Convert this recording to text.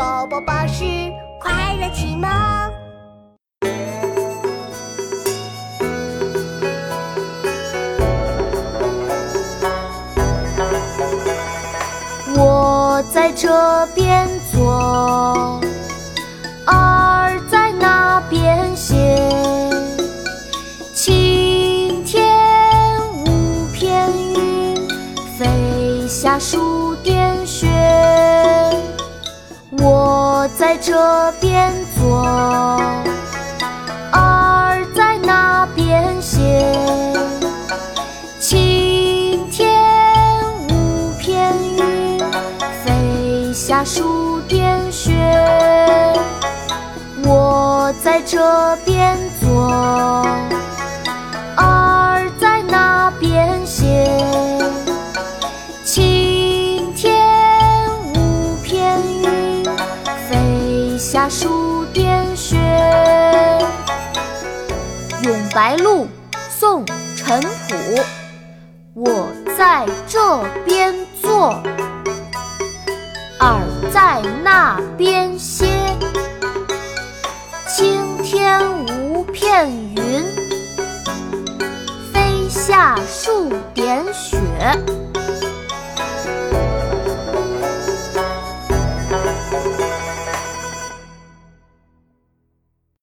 宝宝巴士快乐启蒙。我在这边坐，儿在那边写。晴天无片云，飞下数点雪。在这边坐，儿在那边写。晴天无片云，飞下数点雪。我在这边下数点雪。《咏白鹭》宋·陈朴。我在这边坐，儿在那边歇。青天无片云，飞下数点雪。